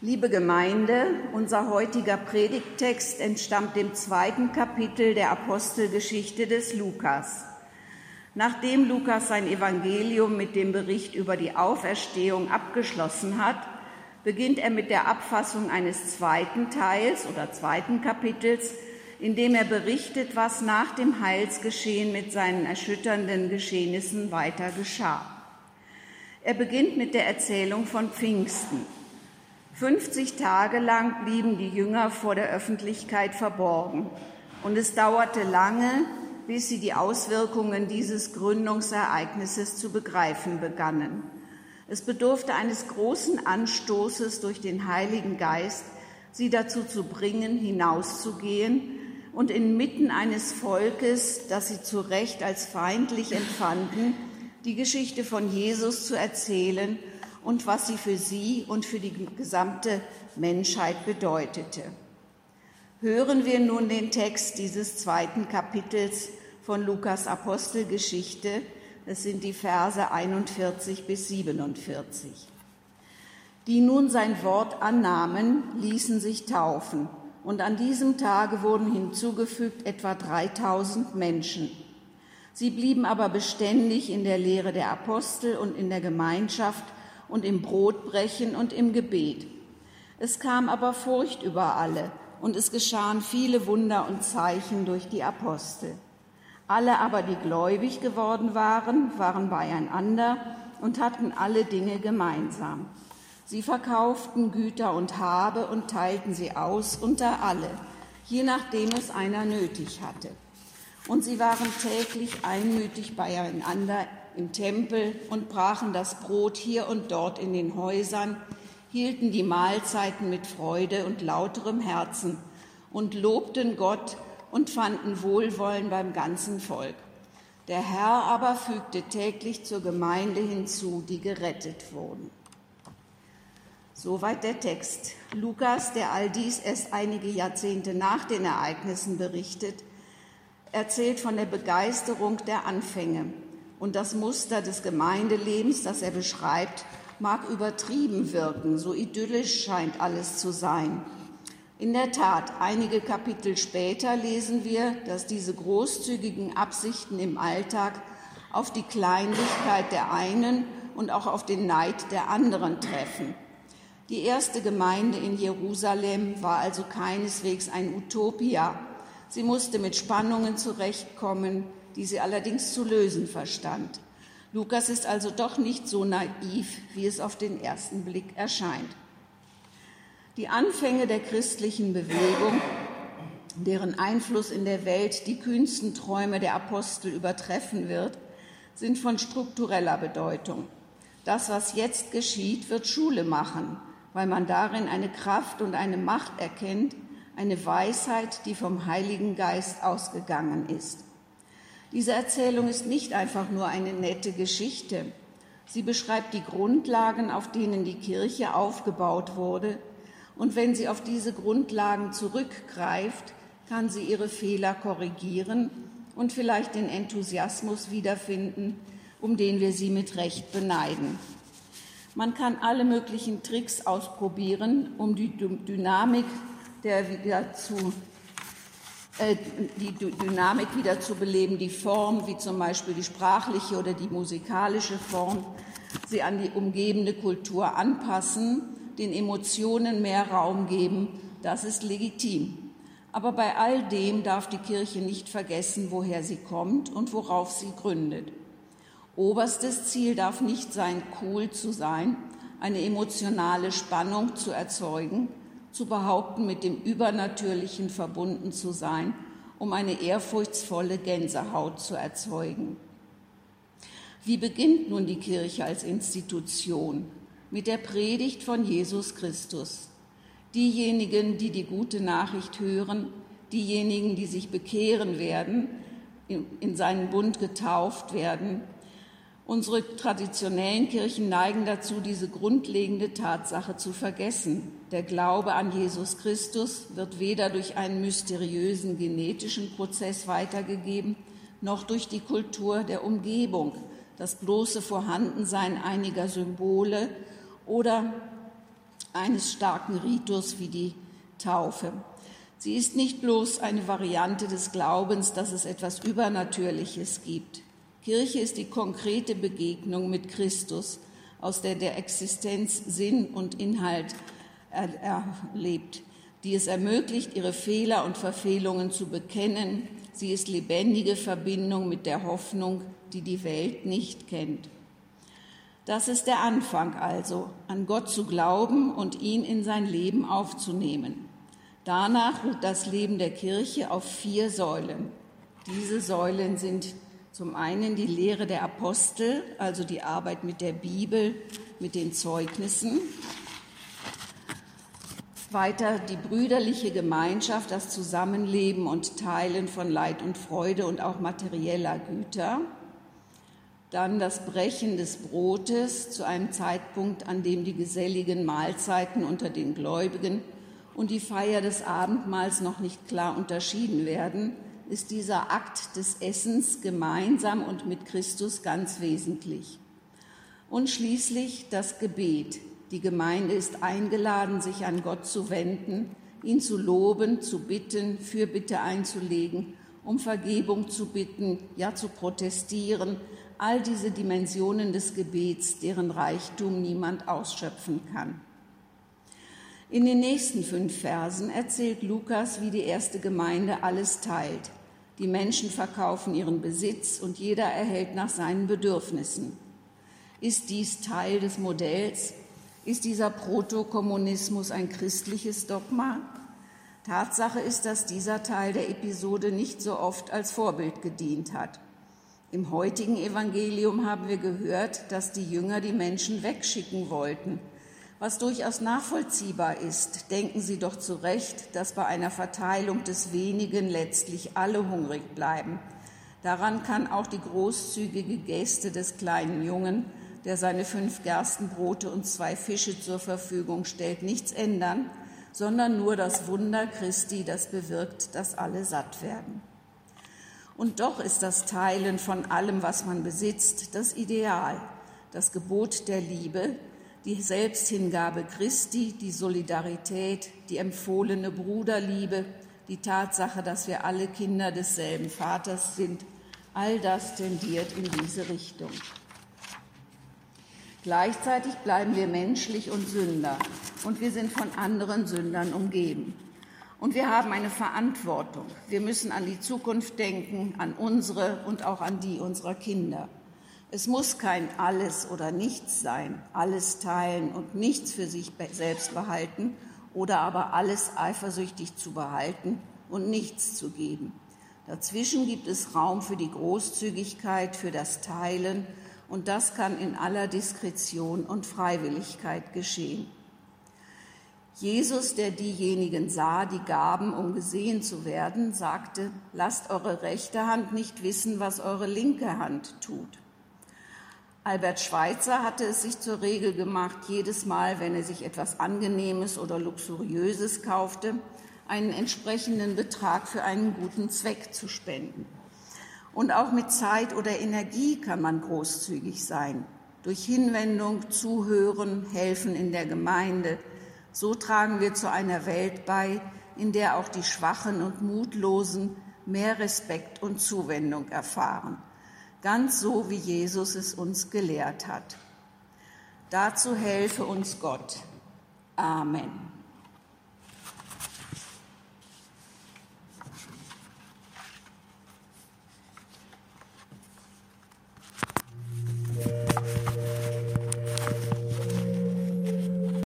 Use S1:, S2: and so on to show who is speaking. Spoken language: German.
S1: Liebe Gemeinde, unser heutiger Predigttext entstammt dem zweiten Kapitel der Apostelgeschichte des Lukas. Nachdem Lukas sein Evangelium mit dem Bericht über die Auferstehung abgeschlossen hat, beginnt er mit der Abfassung eines zweiten Teils oder zweiten Kapitels, in dem er berichtet, was nach dem Heilsgeschehen mit seinen erschütternden Geschehnissen weiter geschah. Er beginnt mit der Erzählung von Pfingsten. 50 Tage lang blieben die Jünger vor der Öffentlichkeit verborgen. Und es dauerte lange, bis sie die Auswirkungen dieses Gründungsereignisses zu begreifen begannen. Es bedurfte eines großen Anstoßes durch den Heiligen Geist, sie dazu zu bringen, hinauszugehen und inmitten eines Volkes, das sie zu Recht als feindlich empfanden, die Geschichte von Jesus zu erzählen und was sie für sie und für die gesamte Menschheit bedeutete. Hören wir nun den Text dieses zweiten Kapitels von Lukas Apostelgeschichte. Das sind die Verse 41 bis 47. Die nun sein Wort annahmen, ließen sich taufen. Und an diesem Tage wurden hinzugefügt etwa 3000 Menschen. Sie blieben aber beständig in der Lehre der Apostel und in der Gemeinschaft und im Brotbrechen und im Gebet. Es kam aber Furcht über alle und es geschahen viele Wunder und Zeichen durch die Apostel. Alle aber, die gläubig geworden waren, waren beieinander und hatten alle Dinge gemeinsam. Sie verkauften Güter und Habe und teilten sie aus unter alle, je nachdem es einer nötig hatte. Und sie waren täglich einmütig beieinander im Tempel und brachen das Brot hier und dort in den Häusern, hielten die Mahlzeiten mit Freude und lauterem Herzen und lobten Gott und fanden Wohlwollen beim ganzen Volk. Der Herr aber fügte täglich zur Gemeinde hinzu, die gerettet wurden. Soweit der Text. Lukas, der all dies erst einige Jahrzehnte nach den Ereignissen berichtet, erzählt von der Begeisterung der Anfänge, und das Muster des Gemeindelebens, das er beschreibt, mag übertrieben wirken, so idyllisch scheint alles zu sein. In der Tat, einige Kapitel später lesen wir, dass diese großzügigen Absichten im Alltag auf die Kleinlichkeit der einen und auch auf den Neid der anderen treffen. Die erste Gemeinde in Jerusalem war also keineswegs ein Utopia. Sie musste mit Spannungen zurechtkommen, die sie allerdings zu lösen verstand. Lukas ist also doch nicht so naiv, wie es auf den ersten Blick erscheint. Die Anfänge der christlichen Bewegung, deren Einfluss in der Welt die kühnsten Träume der Apostel übertreffen wird, sind von struktureller Bedeutung. Das, was jetzt geschieht, wird Schule machen, weil man darin eine Kraft und eine Macht erkennt, eine Weisheit, die vom Heiligen Geist ausgegangen ist. Diese Erzählung ist nicht einfach nur eine nette Geschichte. Sie beschreibt die Grundlagen, auf denen die Kirche aufgebaut wurde. Und wenn sie auf diese Grundlagen zurückgreift, kann sie ihre Fehler korrigieren und vielleicht den Enthusiasmus wiederfinden, um den wir sie mit Recht beneiden. Man kann alle möglichen Tricks ausprobieren, um die Dynamik der wieder zu äh, die Dynamik wieder zu beleben, die Form, wie zum Beispiel die sprachliche oder die musikalische Form, sie an die umgebende Kultur anpassen, den Emotionen mehr Raum geben, das ist legitim. Aber bei all dem darf die Kirche nicht vergessen, woher sie kommt und worauf sie gründet. Oberstes Ziel darf nicht sein, cool zu sein, eine emotionale Spannung zu erzeugen, zu behaupten, mit dem Übernatürlichen verbunden zu sein, um eine ehrfurchtsvolle Gänsehaut zu erzeugen. Wie beginnt nun die Kirche als Institution? Mit der Predigt von Jesus Christus. Diejenigen, die die gute Nachricht hören, diejenigen, die sich bekehren werden, in seinen Bund getauft werden, Unsere traditionellen Kirchen neigen dazu, diese grundlegende Tatsache zu vergessen. Der Glaube an Jesus Christus wird weder durch einen mysteriösen genetischen Prozess weitergegeben, noch durch die Kultur der Umgebung, das bloße Vorhandensein einiger Symbole oder eines starken Ritus wie die Taufe. Sie ist nicht bloß eine Variante des Glaubens, dass es etwas Übernatürliches gibt. Kirche ist die konkrete Begegnung mit Christus, aus der der Existenz Sinn und Inhalt erlebt, die es ermöglicht, ihre Fehler und Verfehlungen zu bekennen. Sie ist lebendige Verbindung mit der Hoffnung, die die Welt nicht kennt. Das ist der Anfang also, an Gott zu glauben und ihn in sein Leben aufzunehmen. Danach ruht das Leben der Kirche auf vier Säulen. Diese Säulen sind zum einen die Lehre der Apostel, also die Arbeit mit der Bibel, mit den Zeugnissen. Weiter die brüderliche Gemeinschaft, das Zusammenleben und Teilen von Leid und Freude und auch materieller Güter. Dann das Brechen des Brotes zu einem Zeitpunkt, an dem die geselligen Mahlzeiten unter den Gläubigen und die Feier des Abendmahls noch nicht klar unterschieden werden, ist dieser Akt des Essens gemeinsam und mit Christus ganz wesentlich. Und schließlich das Gebet. Die Gemeinde ist eingeladen, sich an Gott zu wenden, ihn zu loben, zu bitten, Fürbitte einzulegen, um Vergebung zu bitten, ja zu protestieren. All diese Dimensionen des Gebets, deren Reichtum niemand ausschöpfen kann. In den nächsten fünf Versen erzählt Lukas, wie die erste Gemeinde alles teilt. Die Menschen verkaufen ihren Besitz und jeder erhält nach seinen Bedürfnissen. Ist dies Teil des Modells? Ist dieser Protokommunismus ein christliches Dogma? Tatsache ist, dass dieser Teil der Episode nicht so oft als Vorbild gedient hat. Im heutigen Evangelium haben wir gehört, dass die Jünger die Menschen wegschicken wollten – was durchaus nachvollziehbar ist, denken Sie doch zu Recht, dass bei einer Verteilung des Wenigen letztlich alle hungrig bleiben. Daran kann auch die großzügige Geste des kleinen Jungen, der seine fünf Gerstenbrote und zwei Fische zur Verfügung stellt, nichts ändern, sondern nur das Wunder Christi, das bewirkt, dass alle satt werden. Und doch ist das Teilen von allem, was man besitzt, das Ideal, das Gebot der Liebe, die Selbsthingabe Christi, die Solidarität, die empfohlene Bruderliebe, die Tatsache, dass wir alle Kinder desselben Vaters sind, all das tendiert in diese Richtung. Gleichzeitig bleiben wir menschlich und Sünder und wir sind von anderen Sündern umgeben. Und wir haben eine Verantwortung. Wir müssen an die Zukunft denken, an unsere und auch an die unserer Kinder. Es muss kein alles oder nichts sein, alles teilen und nichts für sich selbst behalten oder aber alles eifersüchtig zu behalten und nichts zu geben. Dazwischen gibt es Raum für die Großzügigkeit, für das Teilen und das kann in aller Diskretion und Freiwilligkeit geschehen. Jesus, der diejenigen sah, die gaben, um gesehen zu werden, sagte, lasst eure rechte Hand nicht wissen, was eure linke Hand tut. Albert Schweitzer hatte es sich zur Regel gemacht, jedes Mal, wenn er sich etwas Angenehmes oder Luxuriöses kaufte, einen entsprechenden Betrag für einen guten Zweck zu spenden. Und auch mit Zeit oder Energie kann man großzügig sein. Durch Hinwendung, Zuhören, Helfen in der Gemeinde. So tragen wir zu einer Welt bei, in der auch die Schwachen und Mutlosen mehr Respekt und Zuwendung erfahren ganz so wie Jesus es uns gelehrt hat. Dazu helfe uns Gott. Amen.